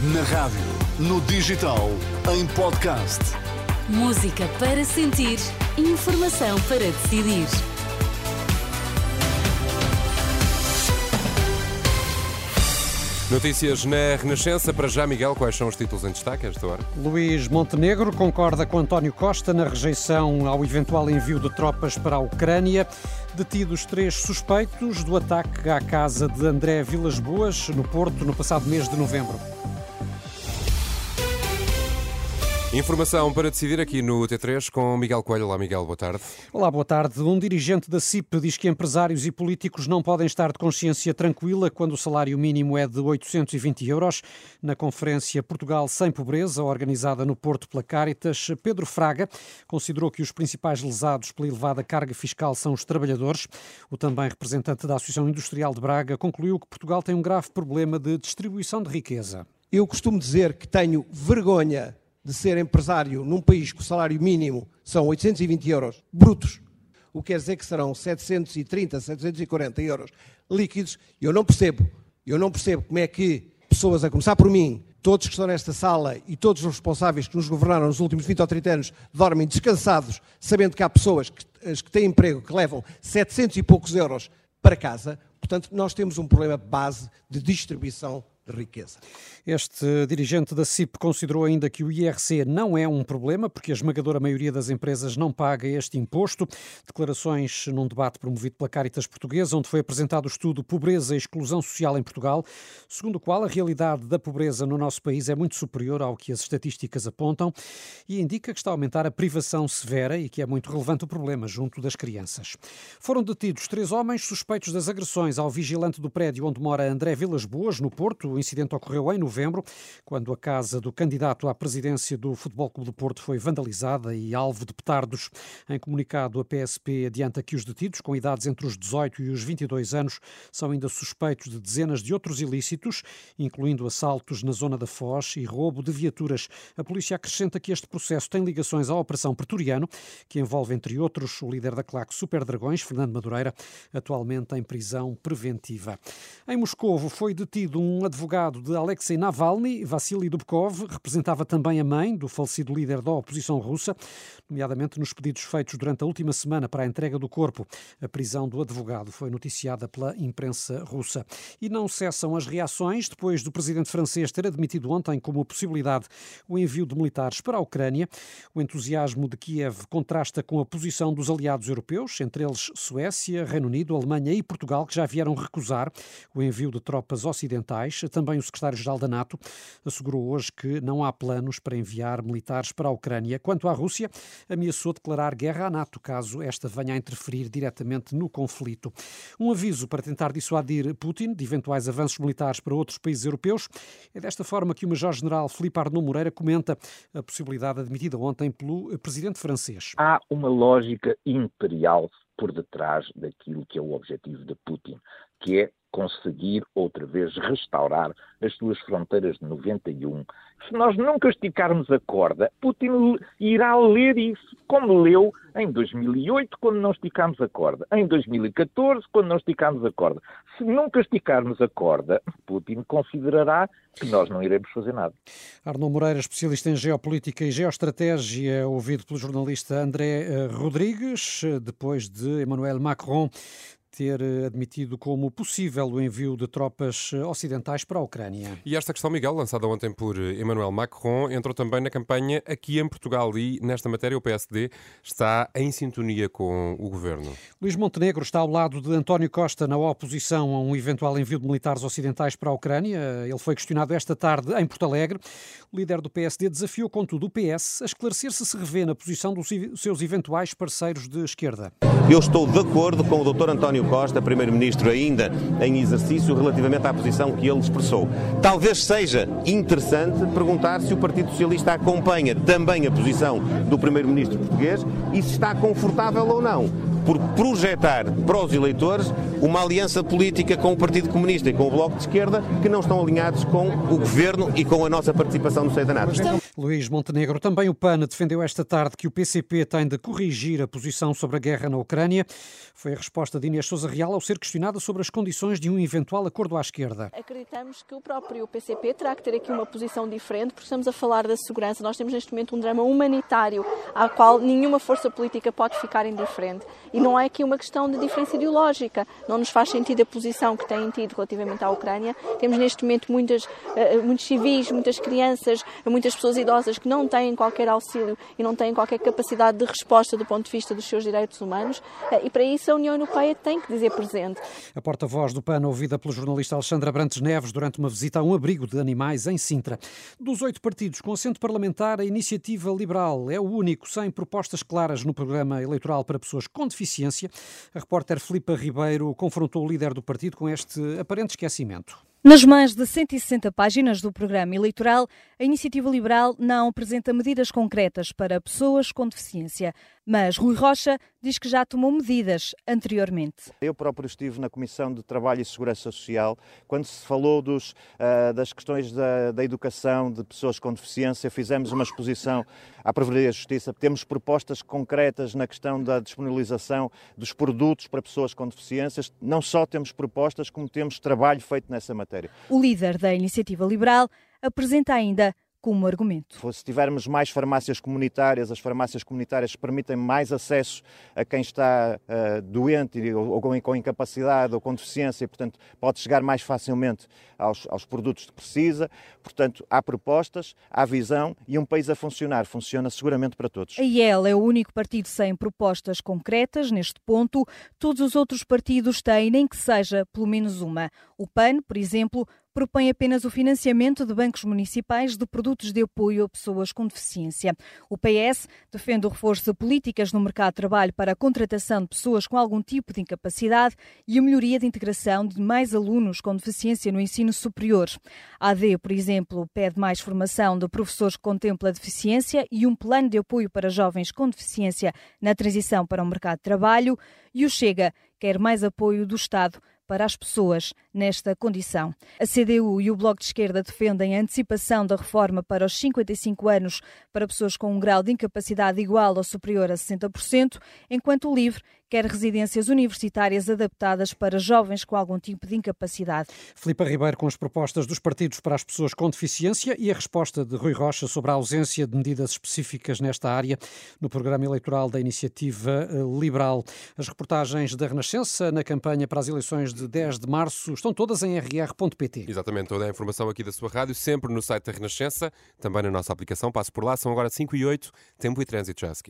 Na rádio, no digital, em podcast. Música para sentir, informação para decidir. Notícias na Renascença. Para já, Miguel, quais são os títulos em destaque a esta hora? Luís Montenegro concorda com António Costa na rejeição ao eventual envio de tropas para a Ucrânia. Detidos três suspeitos do ataque à casa de André Vilas Boas, no Porto, no passado mês de novembro. Informação para decidir aqui no T3 com Miguel Coelho. Olá, Miguel, boa tarde. Olá, boa tarde. Um dirigente da CIP diz que empresários e políticos não podem estar de consciência tranquila quando o salário mínimo é de 820 euros. Na conferência Portugal Sem Pobreza, organizada no Porto pela Caritas, Pedro Fraga considerou que os principais lesados pela elevada carga fiscal são os trabalhadores. O também representante da Associação Industrial de Braga concluiu que Portugal tem um grave problema de distribuição de riqueza. Eu costumo dizer que tenho vergonha de ser empresário num país que o salário mínimo são 820 euros brutos, o que quer dizer que serão 730, 740 euros líquidos, eu não percebo. Eu não percebo como é que pessoas, a começar por mim, todos que estão nesta sala e todos os responsáveis que nos governaram nos últimos 20 ou 30 anos dormem descansados, sabendo que há pessoas que, as que têm emprego que levam 700 e poucos euros para casa. Portanto, nós temos um problema base de distribuição riqueza. Este dirigente da CIP considerou ainda que o IRC não é um problema, porque a esmagadora maioria das empresas não paga este imposto. Declarações num debate promovido pela Caritas Portuguesa, onde foi apresentado o estudo Pobreza e Exclusão Social em Portugal, segundo o qual a realidade da pobreza no nosso país é muito superior ao que as estatísticas apontam e indica que está a aumentar a privação severa e que é muito relevante o problema junto das crianças. Foram detidos três homens suspeitos das agressões ao vigilante do prédio onde mora André Vilas Boas, no Porto. O incidente ocorreu em novembro, quando a casa do candidato à presidência do Futebol Clube do Porto foi vandalizada e alvo de petardos. Em comunicado, a PSP adianta que os detidos, com idades entre os 18 e os 22 anos, são ainda suspeitos de dezenas de outros ilícitos, incluindo assaltos na zona da Foz e roubo de viaturas. A polícia acrescenta que este processo tem ligações à Operação Pretoriano, que envolve, entre outros, o líder da claque Super Dragões, Fernando Madureira, atualmente em prisão preventiva. Em Moscovo foi detido um advogado de Alexei Navalny, Vassily Dubkov, representava também a mãe do falecido líder da oposição russa, nomeadamente nos pedidos feitos durante a última semana para a entrega do corpo. A prisão do advogado foi noticiada pela imprensa russa. E não cessam as reações depois do presidente francês ter admitido ontem como possibilidade o envio de militares para a Ucrânia. O entusiasmo de Kiev contrasta com a posição dos aliados europeus, entre eles Suécia, Reino Unido, Alemanha e Portugal, que já vieram recusar o envio de tropas ocidentais. Também o secretário-geral da NATO assegurou hoje que não há planos para enviar militares para a Ucrânia. Quanto à Rússia, ameaçou declarar guerra à NATO caso esta venha a interferir diretamente no conflito. Um aviso para tentar dissuadir Putin de eventuais avanços militares para outros países europeus. É desta forma que o Major-General Filipe Arnaud Moreira comenta a possibilidade admitida ontem pelo presidente francês. Há uma lógica imperial por detrás daquilo que é o objetivo de Putin, que é conseguir outra vez restaurar as suas fronteiras de 91. Se nós nunca esticarmos a corda, Putin irá ler isso, como leu em 2008, quando não esticámos a corda, em 2014, quando não esticámos a corda. Se nunca esticarmos a corda, Putin considerará que nós não iremos fazer nada. Arnaud Moreira, especialista em geopolítica e geoestratégia, ouvido pelo jornalista André eh, Rodrigues, depois de Emmanuel Macron ter eh, admitido como possível o envio de tropas eh, ocidentais para a Ucrânia. E esta questão, Miguel, lançada ontem por eh, Emmanuel Macron, entrou também na campanha aqui em Portugal e, nesta matéria, o PSD está em sintonia com o governo. Luís Montenegro está ao lado de António Costa na oposição a um eventual envio de militares ocidentais para a Ucrânia. Ele foi questionado esta tarde em Porto Alegre. O líder do PSD desafiou, contudo, o PS a esclarecer se se revê na posição dos seus eventuais parceiros de esquerda. Eu estou de acordo com o Dr. António Costa, Primeiro-Ministro ainda em exercício, relativamente à posição que ele expressou. Talvez seja interessante perguntar se o Partido Socialista acompanha também a posição do Primeiro-Ministro português e se está confortável ou não por projetar para os eleitores uma aliança política com o Partido Comunista e com o Bloco de Esquerda que não estão alinhados com o Governo e com a nossa participação no seio da NATO. Luís Montenegro, também o PAN defendeu esta tarde que o PCP tem de corrigir a posição sobre a guerra na Ucrânia. Foi a resposta de Inês Souza Real ao ser questionada sobre as condições de um eventual acordo à esquerda. Acreditamos que o próprio PCP terá que ter aqui uma posição diferente, porque estamos a falar da segurança. Nós temos neste momento um drama humanitário ao qual nenhuma força política pode ficar indiferente. E não é aqui uma questão de diferença ideológica. Não nos faz sentido a posição que têm tido relativamente à Ucrânia. Temos neste momento muitas, eh, muitos civis, muitas crianças, muitas pessoas idosas que não têm qualquer auxílio e não têm qualquer capacidade de resposta do ponto de vista dos seus direitos humanos. Eh, e para isso a União Europeia tem que dizer presente. A porta-voz do PAN, ouvida pelo jornalista Alexandra Brantes Neves durante uma visita a um abrigo de animais em Sintra. Dos oito partidos com assento parlamentar, a Iniciativa Liberal é o único sem propostas claras no programa eleitoral para pessoas com deficiência. A repórter Filipa Ribeiro confrontou o líder do partido com este aparente esquecimento. Nas mais de 160 páginas do programa eleitoral, a Iniciativa Liberal não apresenta medidas concretas para pessoas com deficiência. Mas Rui Rocha diz que já tomou medidas anteriormente. Eu próprio estive na Comissão de Trabalho e Segurança Social quando se falou dos, uh, das questões da, da, educação de pessoas com deficiência. Fizemos uma exposição à Provedoria da Justiça. Temos propostas concretas na questão da disponibilização dos produtos para pessoas com deficiências. Não só temos propostas, como temos trabalho feito nessa matéria. O líder da Iniciativa Liberal apresenta ainda como argumento. Se tivermos mais farmácias comunitárias, as farmácias comunitárias permitem mais acesso a quem está uh, doente ou, ou, com incapacidade ou com deficiência e, portanto, pode chegar mais facilmente aos, aos produtos que precisa. Portanto, há propostas, há visão e um país a funcionar. Funciona seguramente para todos. A IEL é o único partido sem propostas concretas neste ponto. Todos os outros partidos têm, nem que seja pelo menos uma. O PAN, por exemplo, propõe apenas o financiamento de bancos municipais de produtos de apoio a pessoas com deficiência. O PS defende o reforço de políticas no mercado de trabalho para a contratação de pessoas com algum tipo de incapacidade e a melhoria da integração de mais alunos com deficiência no ensino superior. A AD, por exemplo, pede mais formação de professores que contempla deficiência e um plano de apoio para jovens com deficiência na transição para o mercado de trabalho. E o Chega quer mais apoio do Estado para as pessoas nesta condição. A CDU e o Bloco de Esquerda defendem a antecipação da reforma para os 55 anos para pessoas com um grau de incapacidade igual ou superior a 60%, enquanto o LIVRE quer residências universitárias adaptadas para jovens com algum tipo de incapacidade. Filipe Ribeiro com as propostas dos partidos para as pessoas com deficiência e a resposta de Rui Rocha sobre a ausência de medidas específicas nesta área no programa eleitoral da Iniciativa eh, Liberal. As reportagens da Renascença na campanha para as eleições de 10 de março estão todas em rr.pt. Exatamente, toda a informação aqui da sua rádio, sempre no site da Renascença, também na nossa aplicação. Passo por lá, são agora 5 e 8, tempo e trânsito já seguir.